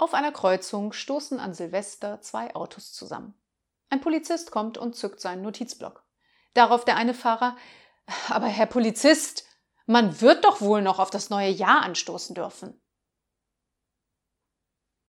Auf einer Kreuzung stoßen an Silvester zwei Autos zusammen. Ein Polizist kommt und zückt seinen Notizblock. Darauf der eine Fahrer Aber Herr Polizist, man wird doch wohl noch auf das neue Jahr anstoßen dürfen.